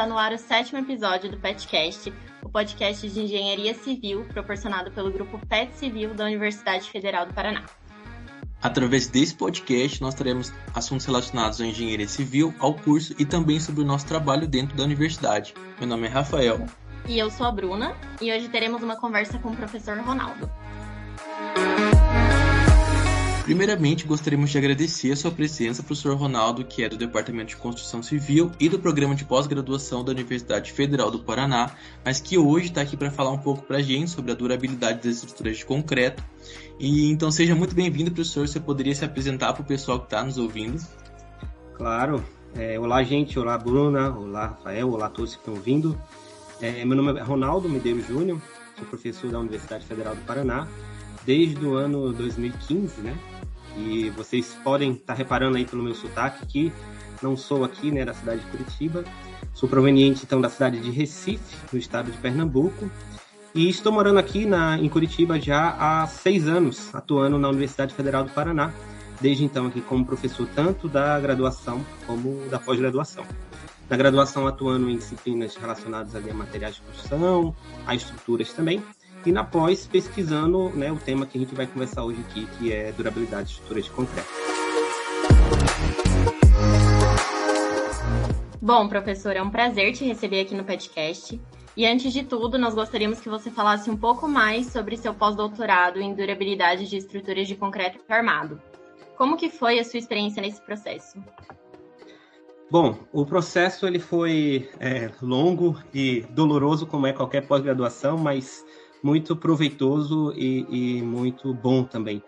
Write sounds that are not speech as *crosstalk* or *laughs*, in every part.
está no ar o sétimo episódio do PetCast, o podcast de engenharia civil proporcionado pelo grupo PET Civil da Universidade Federal do Paraná. Através desse podcast, nós teremos assuntos relacionados à engenharia civil, ao curso e também sobre o nosso trabalho dentro da universidade. Meu nome é Rafael. E eu sou a Bruna, e hoje teremos uma conversa com o professor Ronaldo. Primeiramente, gostaríamos de agradecer a sua presença, professor Ronaldo, que é do Departamento de Construção Civil e do Programa de Pós-Graduação da Universidade Federal do Paraná, mas que hoje está aqui para falar um pouco para a gente sobre a durabilidade das estruturas de concreto. E então seja muito bem-vindo, professor. Você poderia se apresentar para o pessoal que está nos ouvindo? Claro. É, olá, gente. Olá, Bruna. Olá, Rafael. Olá a todos que estão ouvindo. É, meu nome é Ronaldo Medeiros Júnior. Sou professor da Universidade Federal do Paraná desde o ano 2015, né? E vocês podem estar tá reparando aí pelo meu sotaque que não sou aqui, né, da cidade de Curitiba. Sou proveniente então da cidade de Recife, no estado de Pernambuco. E estou morando aqui na, em Curitiba já há seis anos, atuando na Universidade Federal do Paraná. Desde então aqui como professor tanto da graduação como da pós-graduação. Na graduação atuando em disciplinas relacionadas ali a materiais de construção, a estruturas também, e na pós pesquisando né, o tema que a gente vai conversar hoje aqui, que é durabilidade de estruturas de concreto. Bom, professor, é um prazer te receber aqui no podcast. E antes de tudo, nós gostaríamos que você falasse um pouco mais sobre seu pós-doutorado em durabilidade de estruturas de concreto armado. Como que foi a sua experiência nesse processo? Bom, o processo ele foi é, longo e doloroso, como é qualquer pós-graduação, mas muito proveitoso e, e muito bom também,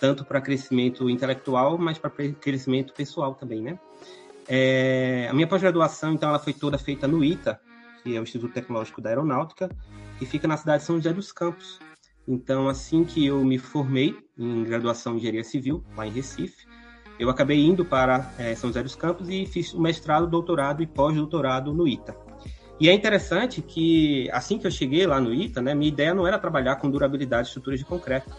tanto para crescimento intelectual, mas para crescimento pessoal também, né? É, a minha pós-graduação, então, ela foi toda feita no ITA, que é o Instituto Tecnológico da Aeronáutica, que fica na cidade de São José dos Campos. Então, assim que eu me formei em graduação em engenharia civil, lá em Recife, eu acabei indo para é, São José dos Campos e fiz o mestrado, doutorado e pós-doutorado no ITA. E é interessante que, assim que eu cheguei lá no ITA, né, minha ideia não era trabalhar com durabilidade de estruturas de concreto.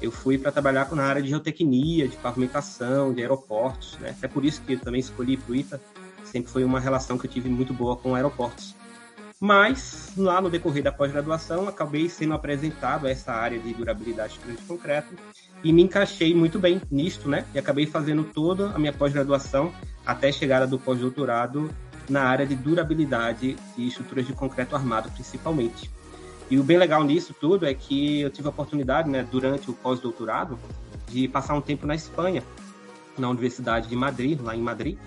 Eu fui para trabalhar na área de geotecnia, de pavimentação, de aeroportos. Né? É por isso que eu também escolhi para o ITA. Sempre foi uma relação que eu tive muito boa com aeroportos. Mas, lá no decorrer da pós-graduação, acabei sendo apresentado a essa área de durabilidade de concreto e me encaixei muito bem nisto, né? E acabei fazendo toda a minha pós-graduação até a do pós-doutorado na área de durabilidade de estruturas de concreto armado, principalmente. E o bem legal nisso tudo é que eu tive a oportunidade, né, durante o pós-doutorado, de passar um tempo na Espanha, na Universidade de Madrid, lá em Madrid.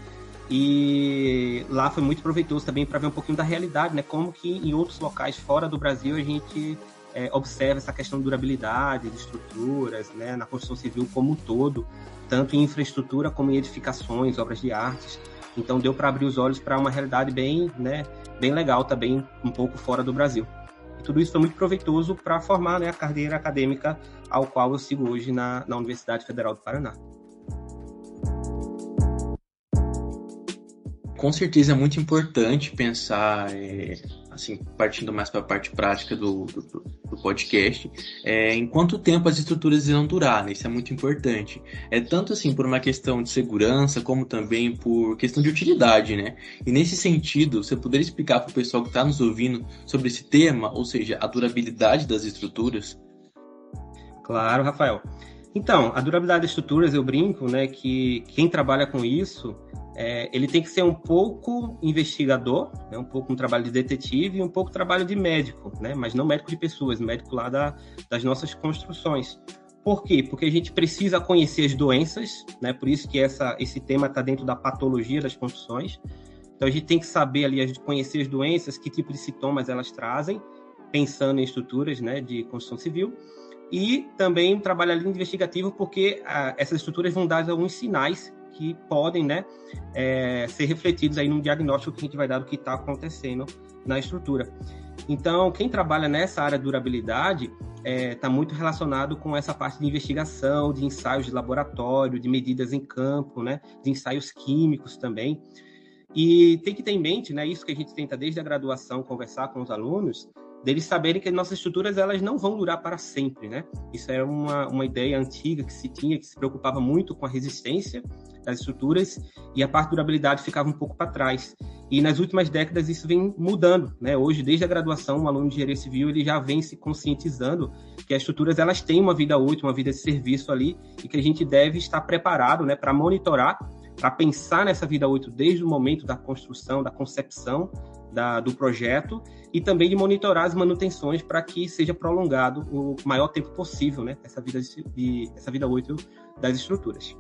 E lá foi muito proveitoso também para ver um pouquinho da realidade, né, como que em outros locais fora do Brasil a gente é, observa essa questão de durabilidade de estruturas, né, na construção civil como um todo, tanto em infraestrutura como em edificações, obras de artes. Então deu para abrir os olhos para uma realidade bem, né, bem legal também, um pouco fora do Brasil. E tudo isso foi muito proveitoso para formar né, a carreira acadêmica ao qual eu sigo hoje na, na Universidade Federal do Paraná. Com certeza é muito importante pensar é assim, partindo mais para a parte prática do, do, do podcast, é, em quanto tempo as estruturas irão durar, né? Isso é muito importante. É tanto assim por uma questão de segurança, como também por questão de utilidade, né? E nesse sentido, você poderia explicar para o pessoal que está nos ouvindo sobre esse tema, ou seja, a durabilidade das estruturas? Claro, Rafael. Então, a durabilidade das estruturas, eu brinco, né, que quem trabalha com isso é, ele tem que ser um pouco investigador, né, um pouco um trabalho de detetive e um pouco trabalho de médico, né, mas não médico de pessoas, médico lá da, das nossas construções. Por quê? Porque a gente precisa conhecer as doenças, né, por isso que essa, esse tema está dentro da patologia das construções. Então a gente tem que saber ali, conhecer as doenças, que tipo de sintomas elas trazem, pensando em estruturas né, de construção civil. E também trabalho ali investigativo, porque ah, essas estruturas vão dar alguns sinais que podem né, é, ser refletidos aí num diagnóstico que a gente vai dar do que está acontecendo na estrutura. Então, quem trabalha nessa área de durabilidade está é, tá muito relacionado com essa parte de investigação, de ensaios de laboratório, de medidas em campo, né, de ensaios químicos também. E tem que ter em mente, né, isso que a gente tenta desde a graduação conversar com os alunos, deles saberem que nossas estruturas elas não vão durar para sempre, né? Isso era uma, uma ideia antiga que se tinha, que se preocupava muito com a resistência das estruturas e a parte de durabilidade ficava um pouco para trás. E nas últimas décadas isso vem mudando, né? Hoje, desde a graduação, um aluno de engenharia civil ele já vem se conscientizando que as estruturas elas têm uma vida útil, uma vida de serviço ali e que a gente deve estar preparado, né, para monitorar, para pensar nessa vida útil desde o momento da construção, da concepção da, do projeto e também de monitorar as manutenções para que seja prolongado o maior tempo possível, né, essa vida de, essa vida útil das estruturas.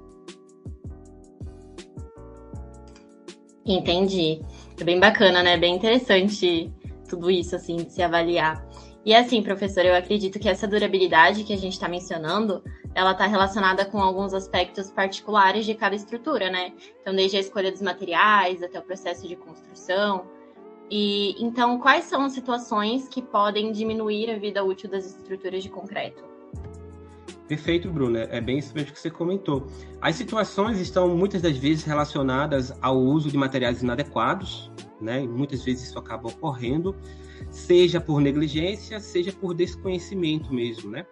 Entendi. É bem bacana, né? Bem interessante tudo isso, assim, de se avaliar. E assim, professor, eu acredito que essa durabilidade que a gente está mencionando, ela está relacionada com alguns aspectos particulares de cada estrutura, né? Então, desde a escolha dos materiais até o processo de construção, e então, quais são as situações que podem diminuir a vida útil das estruturas de concreto? Perfeito, Bruno. É bem isso mesmo que você comentou. As situações estão muitas das vezes relacionadas ao uso de materiais inadequados, né? E muitas vezes isso acaba ocorrendo, seja por negligência, seja por desconhecimento mesmo, né?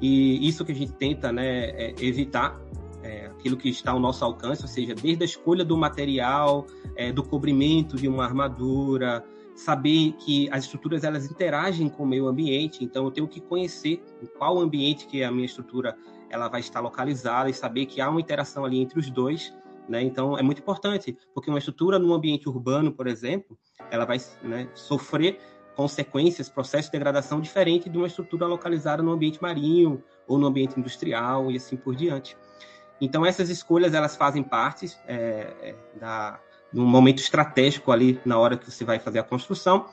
E isso que a gente tenta, né, é evitar é, aquilo que está ao nosso alcance, ou seja, desde a escolha do material, é, do cobrimento de uma armadura, saber que as estruturas elas interagem com o meio ambiente, então eu tenho que conhecer em qual ambiente que a minha estrutura ela vai estar localizada e saber que há uma interação ali entre os dois, né? Então é muito importante, porque uma estrutura no ambiente urbano, por exemplo, ela vai né, sofrer consequências, processo de degradação diferente de uma estrutura localizada no ambiente marinho ou no ambiente industrial e assim por diante. Então essas escolhas elas fazem parte é, é da num momento estratégico ali na hora que você vai fazer a construção,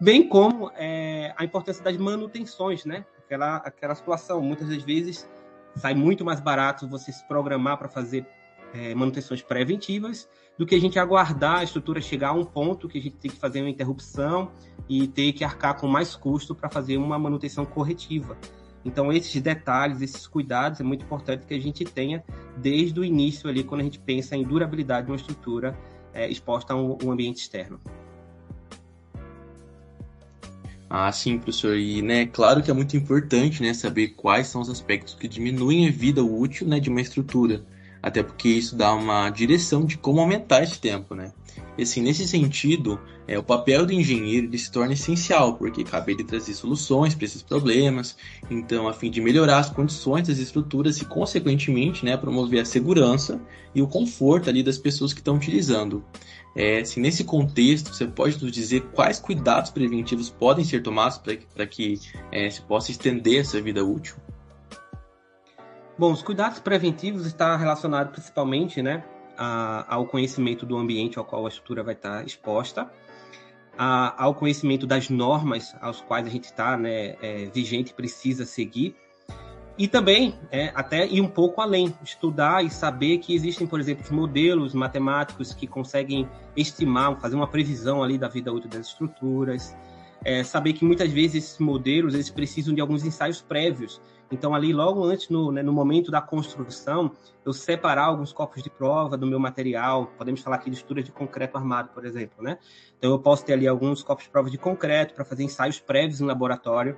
bem como é, a importância das manutenções, né? Aquela, aquela situação, muitas das vezes sai muito mais barato você se programar para fazer é, manutenções preventivas do que a gente aguardar a estrutura chegar a um ponto que a gente tem que fazer uma interrupção e ter que arcar com mais custo para fazer uma manutenção corretiva. Então, esses detalhes, esses cuidados, é muito importante que a gente tenha desde o início ali, quando a gente pensa em durabilidade de uma estrutura é, exposta a um, um, ambiente externo. Ah, sim, professor. E, né, claro que é muito importante, né, saber quais são os aspectos que diminuem a vida útil, né, de uma estrutura. Até porque isso dá uma direção de como aumentar esse tempo, né? E assim, nesse sentido, é, o papel do engenheiro se torna essencial, porque cabe ele trazer soluções para esses problemas, então, a fim de melhorar as condições das estruturas e, consequentemente, né, promover a segurança e o conforto ali das pessoas que estão utilizando. É, assim, nesse contexto, você pode nos dizer quais cuidados preventivos podem ser tomados para que é, se possa estender essa vida útil? Bom, os cuidados preventivos estão relacionados principalmente né, a, ao conhecimento do ambiente ao qual a estrutura vai estar exposta, a, ao conhecimento das normas aos quais a gente está né, é, vigente precisa seguir, e também é, até ir um pouco além, estudar e saber que existem, por exemplo, modelos matemáticos que conseguem estimar, fazer uma previsão ali da vida útil das estruturas, é, saber que muitas vezes esses modelos eles precisam de alguns ensaios prévios então, ali, logo antes, no, né, no momento da construção, eu separar alguns copos de prova do meu material. Podemos falar aqui de estrutura de concreto armado, por exemplo, né? Então, eu posso ter ali alguns copos de prova de concreto para fazer ensaios prévios em laboratório,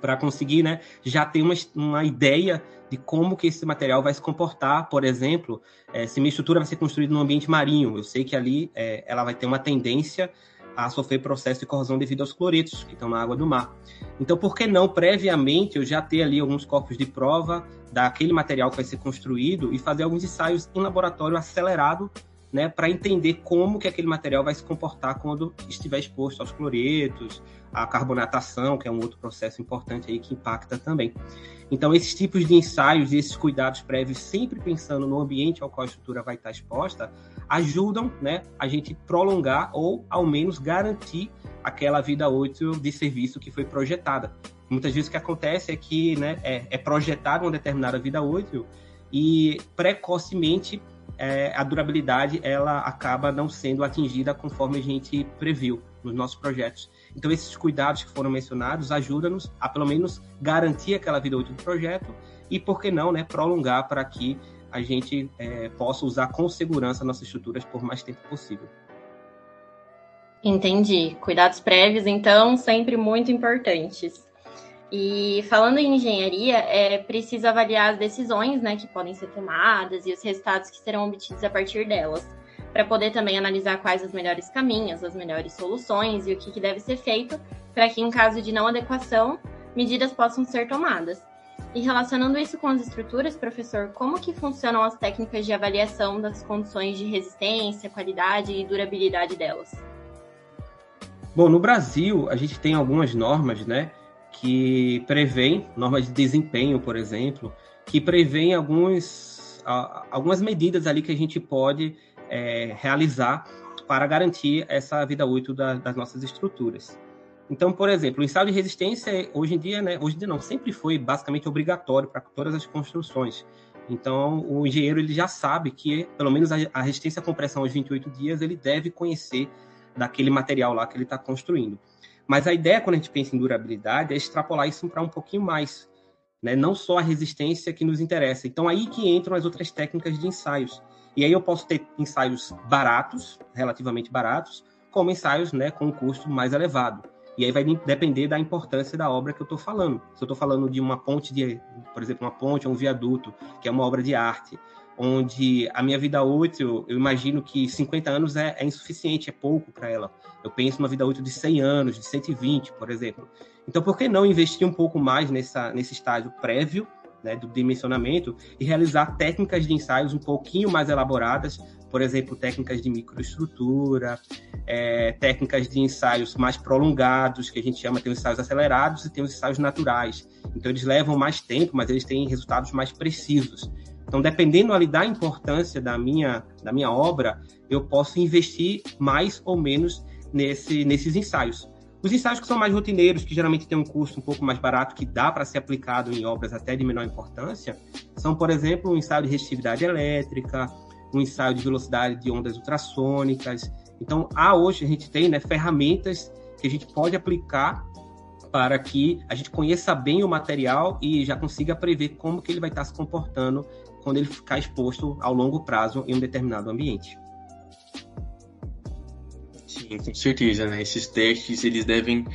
para conseguir, né, já ter uma, uma ideia de como que esse material vai se comportar, por exemplo, é, se minha estrutura vai ser construída no ambiente marinho, eu sei que ali é, ela vai ter uma tendência a sofrer processo de corrosão devido aos cloretos que estão na água do mar. Então, por que não, previamente, eu já ter ali alguns corpos de prova daquele material que vai ser construído e fazer alguns ensaios em laboratório acelerado, né, para entender como que aquele material vai se comportar quando estiver exposto aos cloretos, à carbonatação, que é um outro processo importante aí que impacta também. Então, esses tipos de ensaios e esses cuidados prévios, sempre pensando no ambiente ao qual a estrutura vai estar exposta, ajudam né, a gente prolongar ou, ao menos, garantir aquela vida útil de serviço que foi projetada. Muitas vezes o que acontece é que né, é, é projetada uma determinada vida útil e precocemente é, a durabilidade ela acaba não sendo atingida conforme a gente previu nos nossos projetos. Então, esses cuidados que foram mencionados ajudam-nos a, pelo menos, garantir aquela vida útil do projeto e, por que não, né, prolongar para que a gente é, possa usar com segurança nossas estruturas por mais tempo possível. Entendi. Cuidados prévios, então, sempre muito importantes. E falando em engenharia, é preciso avaliar as decisões né, que podem ser tomadas e os resultados que serão obtidos a partir delas, para poder também analisar quais os melhores caminhos, as melhores soluções e o que, que deve ser feito para que, em caso de não adequação, medidas possam ser tomadas. E relacionando isso com as estruturas, professor, como que funcionam as técnicas de avaliação das condições de resistência, qualidade e durabilidade delas? Bom, no Brasil, a gente tem algumas normas, né, que prevêem, normas de desempenho, por exemplo, que prevêem alguns, algumas medidas ali que a gente pode é, realizar para garantir essa vida útil da, das nossas estruturas. Então, por exemplo, o ensaio de resistência, hoje em dia, né, hoje em dia não, sempre foi basicamente obrigatório para todas as construções. Então, o engenheiro ele já sabe que, pelo menos, a resistência à compressão aos 28 dias, ele deve conhecer daquele material lá que ele está construindo. Mas a ideia, quando a gente pensa em durabilidade, é extrapolar isso para um pouquinho mais. Né? Não só a resistência que nos interessa. Então, aí que entram as outras técnicas de ensaios. E aí eu posso ter ensaios baratos, relativamente baratos, como ensaios né, com um custo mais elevado. E aí vai depender da importância da obra que eu estou falando. Se eu estou falando de uma ponte, de, por exemplo, uma ponte ou um viaduto, que é uma obra de arte, onde a minha vida útil, eu imagino que 50 anos é, é insuficiente, é pouco para ela. Eu penso numa vida útil de 100 anos, de 120, por exemplo. Então, por que não investir um pouco mais nessa, nesse estágio prévio né, do dimensionamento e realizar técnicas de ensaios um pouquinho mais elaboradas, por exemplo, técnicas de microestrutura, é, técnicas de ensaios mais prolongados, que a gente chama, os ensaios acelerados e tem os ensaios naturais. Então, eles levam mais tempo, mas eles têm resultados mais precisos. Então, dependendo ali da importância da minha, da minha obra, eu posso investir mais ou menos nesse, nesses ensaios. Os ensaios que são mais rotineiros, que geralmente têm um custo um pouco mais barato, que dá para ser aplicado em obras até de menor importância, são, por exemplo, um ensaio de resistividade elétrica, um ensaio de velocidade de ondas ultrassônicas. Então, há hoje, a gente tem né, ferramentas que a gente pode aplicar para que a gente conheça bem o material e já consiga prever como que ele vai estar se comportando quando ele ficar exposto ao longo prazo em um determinado ambiente. Sim, com certeza, né? Esses testes, eles devem,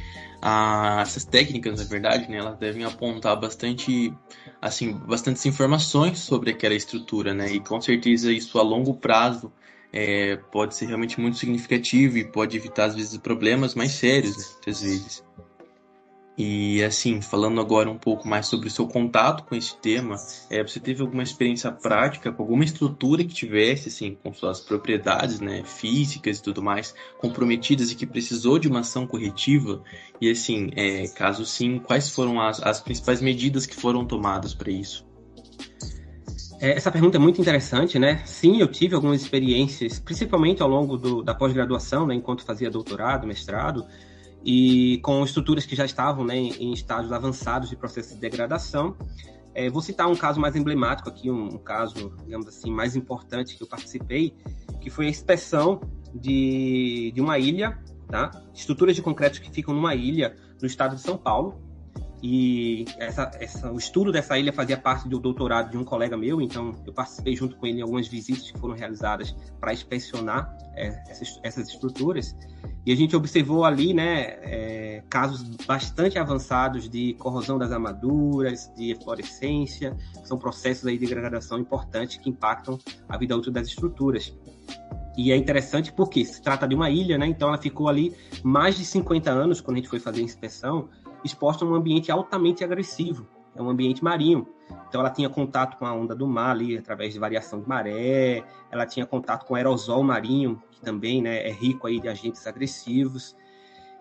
ah, essas técnicas, na verdade, né, elas devem apontar bastante, assim, bastantes informações sobre aquela estrutura, né? E com certeza isso a longo prazo é, pode ser realmente muito significativo e pode evitar às vezes problemas mais sérios, né? muitas vezes. E assim, falando agora um pouco mais sobre o seu contato com esse tema, é, você teve alguma experiência prática com alguma estrutura que tivesse, assim, com suas propriedades, né, físicas e tudo mais, comprometidas e que precisou de uma ação corretiva? E assim, é, caso sim, quais foram as, as principais medidas que foram tomadas para isso? É, essa pergunta é muito interessante, né? Sim, eu tive algumas experiências, principalmente ao longo do, da pós-graduação, né, enquanto fazia doutorado, mestrado, e com estruturas que já estavam né, em estágios avançados de processo de degradação. É, vou citar um caso mais emblemático aqui, um, um, caso, digamos assim, mais importante que eu participei, que foi a inspeção de, de uma ilha, tá? estruturas de concreto que ficam numa ilha no estado de São Paulo, e essa, essa, o estudo dessa ilha fazia parte do doutorado de um colega meu, então eu participei junto com ele em algumas visitas que foram realizadas para inspecionar é, essas, essas, estruturas. E a gente observou ali né, é, casos bastante avançados de corrosão das armaduras, de eflorescência, são processos aí de degradação importantes que impactam a vida útil das estruturas. E é interessante porque se trata de uma ilha, né? Então ela ficou ali mais de 50 anos quando a gente foi fazer a inspeção exposta a um ambiente altamente agressivo, é um ambiente marinho. Então ela tinha contato com a onda do mar ali através de variação de maré, ela tinha contato com aerosol marinho, que também né, é rico aí de agentes agressivos.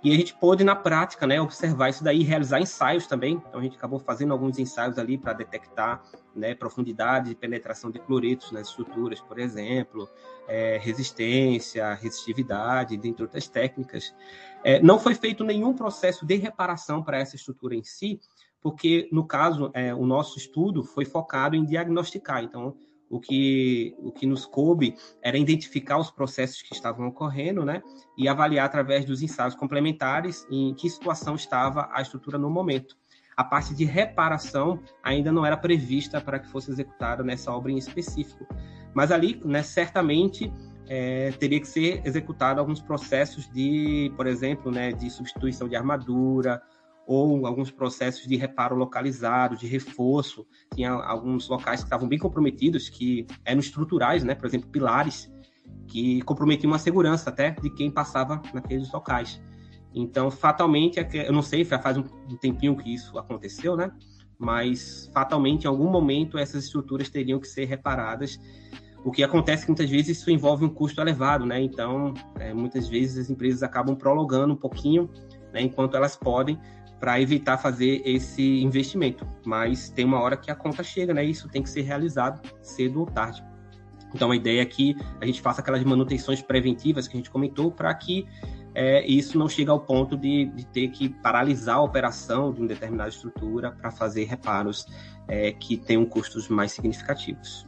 E a gente pôde, na prática, né, observar isso daí, realizar ensaios também. Então, a gente acabou fazendo alguns ensaios ali para detectar né, profundidade de penetração de cloretos nas estruturas, por exemplo, é, resistência, resistividade, dentre outras técnicas. É, não foi feito nenhum processo de reparação para essa estrutura em si, porque, no caso, é, o nosso estudo foi focado em diagnosticar. Então, o que, o que nos coube era identificar os processos que estavam ocorrendo, né? E avaliar através dos ensaios complementares em que situação estava a estrutura no momento. A parte de reparação ainda não era prevista para que fosse executada nessa obra em específico. Mas ali, né, certamente, é, teria que ser executado alguns processos de, por exemplo, né, de substituição de armadura ou alguns processos de reparo localizado, de reforço. Tinha alguns locais que estavam bem comprometidos, que eram estruturais, né, por exemplo, pilares, que comprometiam a segurança até de quem passava naqueles locais. Então, fatalmente, eu não sei, já faz um tempinho que isso aconteceu, né? Mas fatalmente, em algum momento, essas estruturas teriam que ser reparadas o que acontece que muitas vezes isso envolve um custo elevado, né? Então, é, muitas vezes as empresas acabam prolongando um pouquinho, né, enquanto elas podem, para evitar fazer esse investimento. Mas tem uma hora que a conta chega, né? Isso tem que ser realizado cedo ou tarde. Então, a ideia é que a gente faça aquelas manutenções preventivas que a gente comentou para que é, isso não chegue ao ponto de, de, ter que paralisar a operação de uma determinada estrutura para fazer reparos é, que tenham custos mais significativos.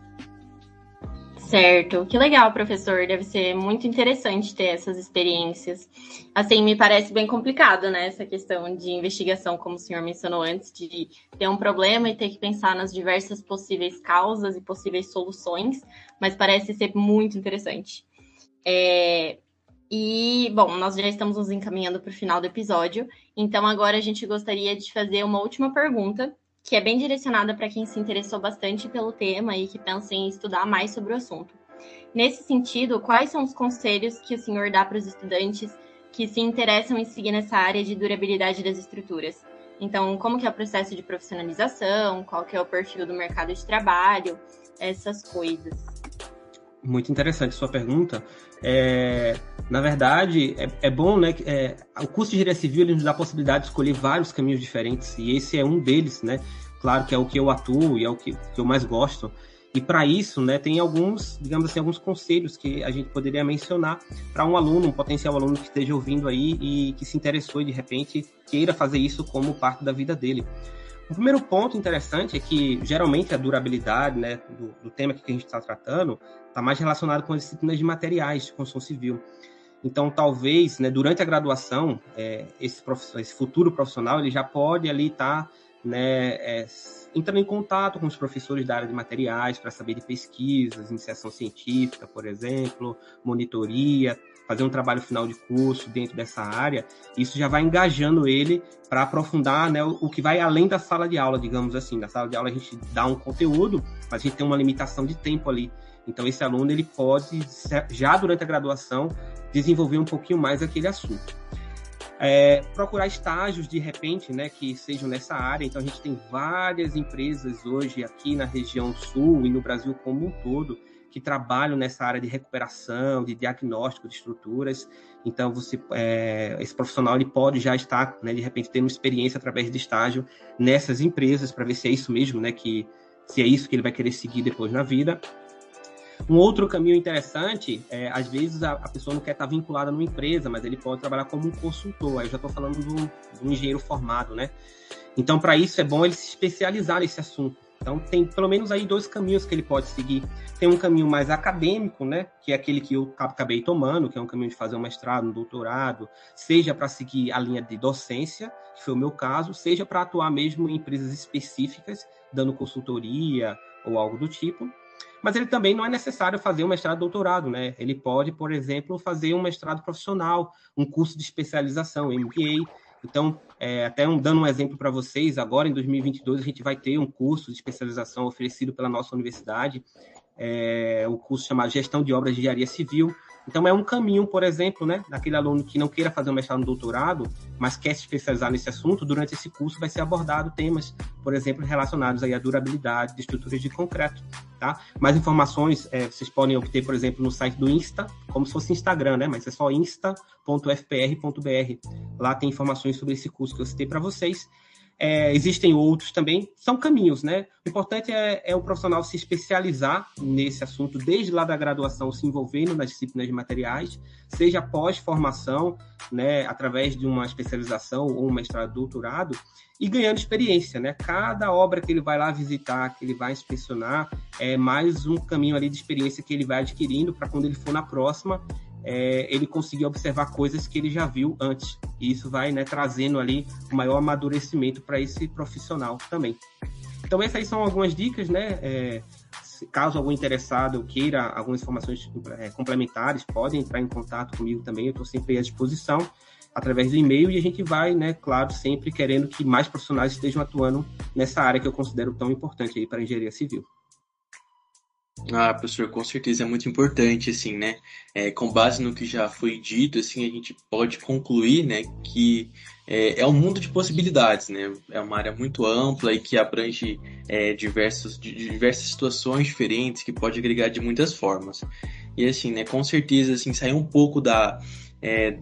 Certo, que legal, professor. Deve ser muito interessante ter essas experiências. Assim, me parece bem complicado, né? Essa questão de investigação, como o senhor mencionou antes, de ter um problema e ter que pensar nas diversas possíveis causas e possíveis soluções, mas parece ser muito interessante. É... E, bom, nós já estamos nos encaminhando para o final do episódio, então agora a gente gostaria de fazer uma última pergunta, que é bem direcionada para quem se interessou bastante pelo tema e que pensa em estudar mais sobre o assunto. Nesse sentido, quais são os conselhos que o senhor dá para os estudantes que se interessam em seguir nessa área de durabilidade das estruturas? Então, como que é o processo de profissionalização, qual que é o perfil do mercado de trabalho, essas coisas. Muito interessante sua pergunta. É, na verdade, é, é bom, né? É, o curso de engenharia civil ele nos dá a possibilidade de escolher vários caminhos diferentes e esse é um deles, né? Claro que é o que eu atuo e é o que, que eu mais gosto. E para isso, né, tem alguns, digamos assim, alguns conselhos que a gente poderia mencionar para um aluno, um potencial aluno que esteja ouvindo aí e que se interessou e de repente queira fazer isso como parte da vida dele. O primeiro ponto interessante é que geralmente a durabilidade né, do, do tema que a gente está tratando está mais relacionado com as disciplinas de materiais de construção civil. Então, talvez, né, durante a graduação, é, esse, esse, futuro profissional ele já pode ali estar tá, né, é, entrando em contato com os professores da área de materiais para saber de pesquisas, iniciação científica, por exemplo, monitoria, fazer um trabalho final de curso dentro dessa área, isso já vai engajando ele para aprofundar né, o que vai além da sala de aula, digamos assim. Na sala de aula a gente dá um conteúdo, mas a gente tem uma limitação de tempo ali. Então esse aluno ele pode já durante a graduação desenvolver um pouquinho mais aquele assunto. É, procurar estágios de repente, né, que sejam nessa área. Então a gente tem várias empresas hoje aqui na região sul e no Brasil como um todo que trabalham nessa área de recuperação, de diagnóstico de estruturas. Então, você, é, esse profissional ele pode já estar, né, de repente, tendo experiência através de estágio nessas empresas para ver se é isso mesmo, né, que se é isso que ele vai querer seguir depois na vida. Um outro caminho interessante é, às vezes, a, a, pessoa não quer estar vinculada numa empresa, mas ele pode trabalhar como um consultor. Aí eu já estou falando do, do engenheiro formado, né? Então, para isso, é bom ele se especializar nesse assunto. Então tem pelo menos aí dois caminhos que ele pode seguir. Tem um caminho mais acadêmico, né, que é aquele que eu acabei tomando, que é um caminho de fazer um mestrado, um doutorado, seja para seguir a linha de docência, que foi o meu caso, seja para atuar mesmo em empresas específicas, dando consultoria ou algo do tipo. Mas ele também não é necessário fazer um mestrado doutorado, né? Ele pode, por exemplo, fazer um mestrado profissional, um curso de especialização, MBA, então, é, até um, dando um exemplo para vocês, agora em 2022 a gente vai ter um curso de especialização oferecido pela nossa universidade, é, um curso chamado Gestão de Obras de Engenharia Civil, então é um caminho, por exemplo, né, daquele aluno que não queira fazer um mestrado no doutorado, mas quer se especializar nesse assunto, durante esse curso vai ser abordado temas, por exemplo, relacionados aí à durabilidade de estruturas de concreto, tá? Mais informações é, vocês podem obter, por exemplo, no site do Insta, como se fosse Instagram, né? Mas é só insta.fpr.br. Lá tem informações sobre esse curso que eu citei para vocês. É, existem outros também, são caminhos, né? O importante é, é, o profissional se especializar nesse assunto, desde lá da graduação, se envolvendo nas disciplinas de materiais, seja pós-formação, né, através de uma especialização ou um mestrado, doutorado, e ganhando experiência, né? Cada obra que ele vai lá visitar, que ele vai inspecionar, é mais um caminho ali de experiência que ele vai adquirindo para quando ele for na próxima, é, ele conseguir observar coisas que ele já viu antes. E isso vai né, trazendo ali um maior amadurecimento para esse profissional também. Então essas são algumas dicas, né? É, caso algum interessado queira algumas informações é, complementares, podem entrar em contato comigo também, eu estou sempre à disposição através do e-mail e a gente vai, né, claro, sempre querendo que mais profissionais estejam atuando nessa área que eu considero tão importante aí para a engenharia civil. Ah, professor, com certeza é muito importante, assim, né? É, com base no que já foi dito, assim, a gente pode concluir, né, que é, é um mundo de possibilidades, né? É uma área muito ampla e que abrange é, diversos, diversas situações diferentes, que pode agregar de muitas formas. E assim, né, com certeza, assim, sair um pouco da, é,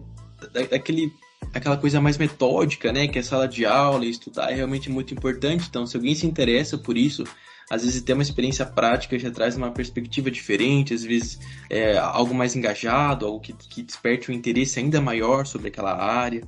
daquele aquela coisa mais metódica, né, que é sala de aula e estudar é realmente muito importante. Então, se alguém se interessa por isso, às vezes ter uma experiência prática já traz uma perspectiva diferente, às vezes é, algo mais engajado, algo que, que desperte um interesse ainda maior sobre aquela área.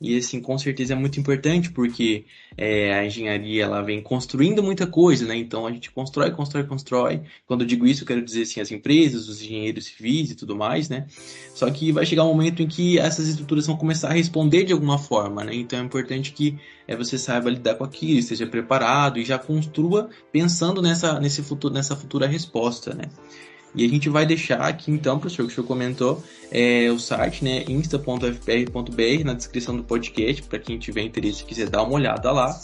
E assim, com certeza é muito importante porque é, a engenharia ela vem construindo muita coisa, né? Então a gente constrói, constrói, constrói. Quando eu digo isso, eu quero dizer assim, as empresas, os engenheiros civis e tudo mais, né? Só que vai chegar um momento em que essas estruturas vão começar a responder de alguma forma, né? Então é importante que é, você saiba lidar com aquilo, esteja preparado e já construa pensando nessa, nesse futuro, nessa futura resposta, né? E a gente vai deixar aqui então, professor, que o senhor comentou, é, o site, né, insta.fpr.br na descrição do podcast, para quem tiver interesse e quiser dar uma olhada lá.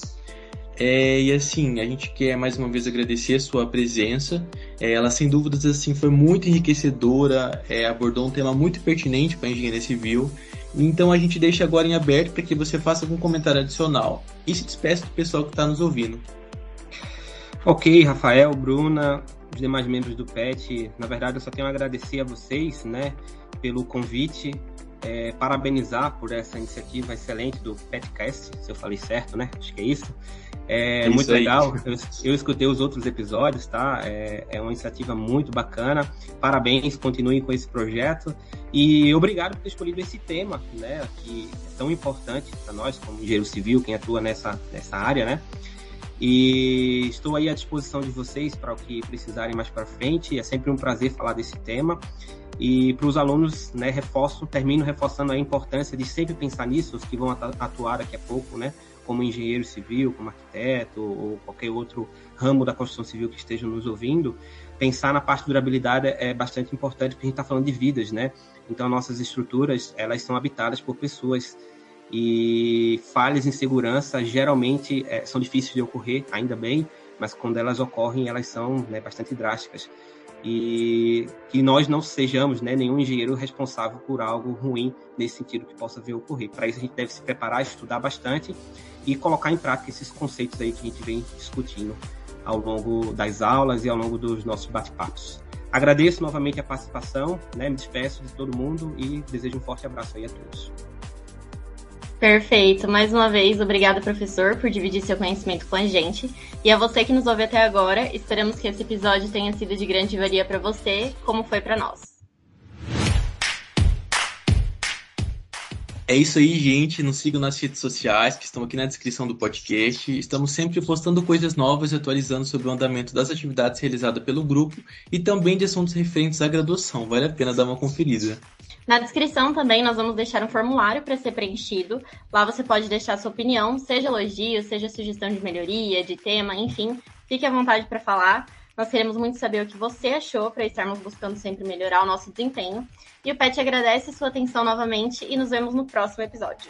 É, e assim, a gente quer mais uma vez agradecer a sua presença. É, ela, sem dúvidas, assim, foi muito enriquecedora, é, abordou um tema muito pertinente para a engenharia civil. Então a gente deixa agora em aberto para que você faça algum comentário adicional e se despeça do pessoal que está nos ouvindo. Ok, Rafael, Bruna, os demais membros do PET. Na verdade, eu só tenho a agradecer a vocês, né, pelo convite, é, parabenizar por essa iniciativa excelente do PetCast, se eu falei certo, né? Acho que é isso. É, isso muito aí. legal. *laughs* Eu, eu, escutei os outros episódios, tá? É, é, uma iniciativa muito bacana. Parabéns, continuem com esse projeto. E obrigado por ter escolhido esse tema, né? Que é tão importante para nós, como engenheiro civil, quem atua nessa, nessa área, né? E estou aí à disposição de vocês para o que precisarem mais para frente. É sempre um prazer falar desse tema. E para os alunos, né, reforço, termino reforçando a importância de sempre pensar nisso, os que vão atuar daqui a pouco, né, como engenheiro civil, como arquiteto ou qualquer outro ramo da construção civil que estejam nos ouvindo, pensar na parte de durabilidade é bastante importante porque a gente está falando de vidas, né? Então nossas estruturas elas são habitadas por pessoas e falhas em segurança geralmente é, são difíceis de ocorrer, ainda bem, mas quando elas ocorrem, elas são né, bastante drásticas. E que nós não sejamos né, nenhum engenheiro responsável por algo ruim nesse sentido que possa vir a ocorrer. Para isso, a gente deve se preparar, estudar bastante e colocar em prática esses conceitos aí que a gente vem discutindo ao longo das aulas e ao longo dos nossos bate-papos. Agradeço novamente a participação, né, me despeço de todo mundo e desejo um forte abraço aí a todos. Perfeito. Mais uma vez, obrigada, professor, por dividir seu conhecimento com a gente. E a você que nos ouve até agora, esperamos que esse episódio tenha sido de grande valia para você, como foi para nós. É isso aí, gente. Nos sigam nas redes sociais, que estão aqui na descrição do podcast. Estamos sempre postando coisas novas e atualizando sobre o andamento das atividades realizadas pelo grupo e também de assuntos referentes à graduação. Vale a pena dar uma conferida. Na descrição também nós vamos deixar um formulário para ser preenchido. Lá você pode deixar sua opinião, seja elogio, seja sugestão de melhoria, de tema, enfim, fique à vontade para falar. Nós queremos muito saber o que você achou para estarmos buscando sempre melhorar o nosso desempenho. E o Pet agradece sua atenção novamente e nos vemos no próximo episódio.